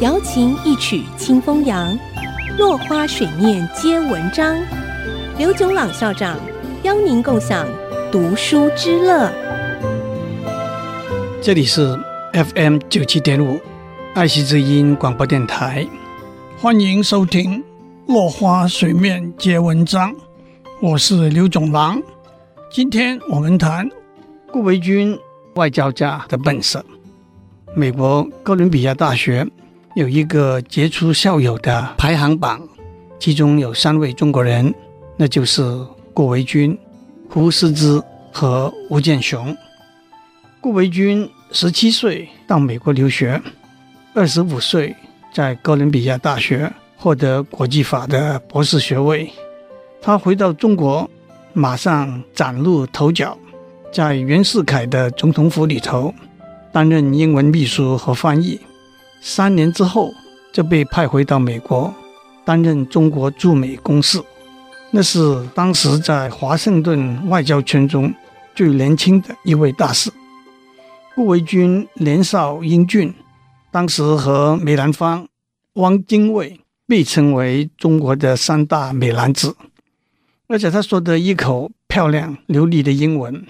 瑶琴一曲清风扬，落花水面皆文章。刘炯朗校长邀您共享读书之乐。这里是 FM 九七点五爱惜之音广播电台，欢迎收听《落花水面皆文章》，我是刘炯朗。今天我们谈顾维钧外交家的本色。美国哥伦比亚大学有一个杰出校友的排行榜，其中有三位中国人，那就是顾维钧、胡适之和吴健雄。顾维钧十七岁到美国留学，二十五岁在哥伦比亚大学获得国际法的博士学位。他回到中国，马上崭露头角，在袁世凯的总统府里头。担任英文秘书和翻译，三年之后就被派回到美国，担任中国驻美公使。那是当时在华盛顿外交圈中最年轻的一位大使。顾维钧年少英俊，当时和梅兰芳、汪精卫被称为中国的三大美男子，而且他说的一口漂亮流利的英文。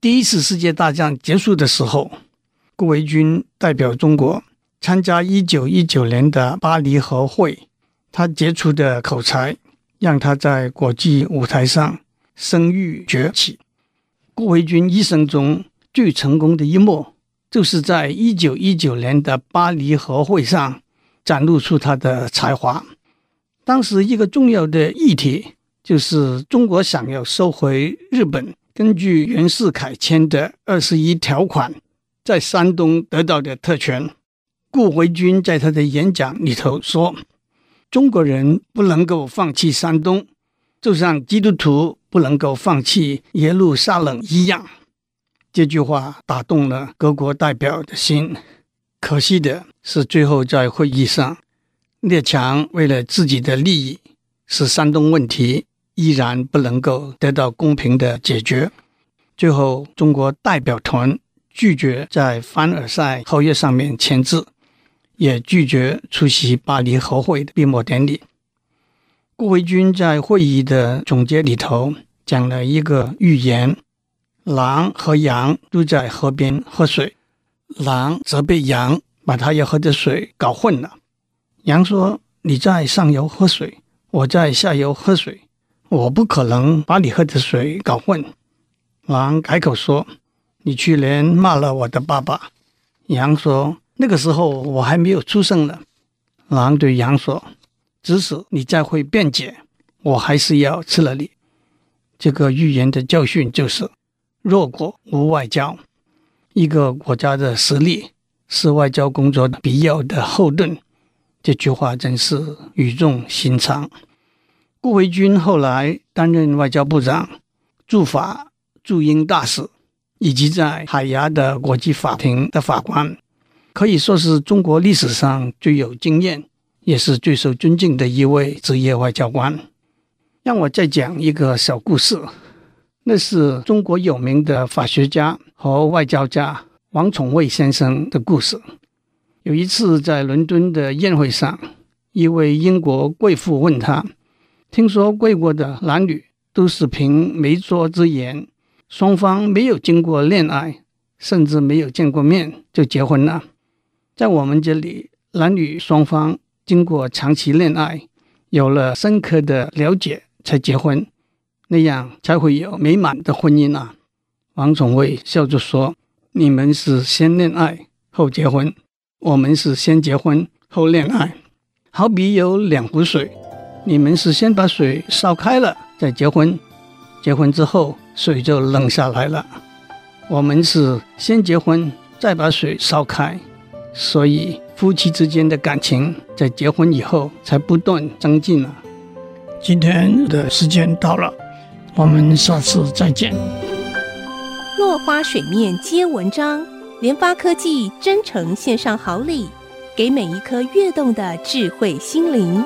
第一次世界大战结束的时候，顾维钧代表中国参加一九一九年的巴黎和会，他杰出的口才让他在国际舞台上声誉崛起。顾维钧一生中最成功的一幕，就是在一九一九年的巴黎和会上展露出他的才华。当时一个重要的议题就是中国想要收回日本根据袁世凯签的二十一条款。在山东得到的特权，顾维钧在他的演讲里头说：“中国人不能够放弃山东，就像基督徒不能够放弃耶路撒冷一样。”这句话打动了各国代表的心。可惜的是，最后在会议上，列强为了自己的利益，使山东问题依然不能够得到公平的解决。最后，中国代表团。拒绝在凡尔赛合约上面签字，也拒绝出席巴黎和会的闭幕典礼。顾维钧在会议的总结里头讲了一个寓言：狼和羊都在河边喝水，狼责备羊把它要喝的水搞混了。羊说：“你在上游喝水，我在下游喝水，我不可能把你喝的水搞混。”狼改口说。你去年骂了我的爸爸，羊说：“那个时候我还没有出生呢。”狼对羊说：“即使你再会辩解，我还是要吃了你。”这个寓言的教训就是：弱国无外交。一个国家的实力是外交工作的必要的后盾。这句话真是语重心长。顾维钧后来担任外交部长、驻法驻英大使。以及在海牙的国际法庭的法官，可以说是中国历史上最有经验，也是最受尊敬的一位职业外交官。让我再讲一个小故事，那是中国有名的法学家和外交家王宠惠先生的故事。有一次在伦敦的宴会上，一位英国贵妇问他：“听说贵国的男女都是凭媒妁之言。”双方没有经过恋爱，甚至没有见过面就结婚了。在我们这里，男女双方经过长期恋爱，有了深刻的了解才结婚，那样才会有美满的婚姻啊！王宠惠笑着说：“你们是先恋爱后结婚，我们是先结婚后恋爱。好比有两壶水，你们是先把水烧开了再结婚，结婚之后。”水就冷下来了。我们是先结婚，再把水烧开，所以夫妻之间的感情在结婚以后才不断增进了。今天的时间到了，我们下次再见。落花水面皆文章，联发科技真诚献上好礼，给每一颗跃动的智慧心灵。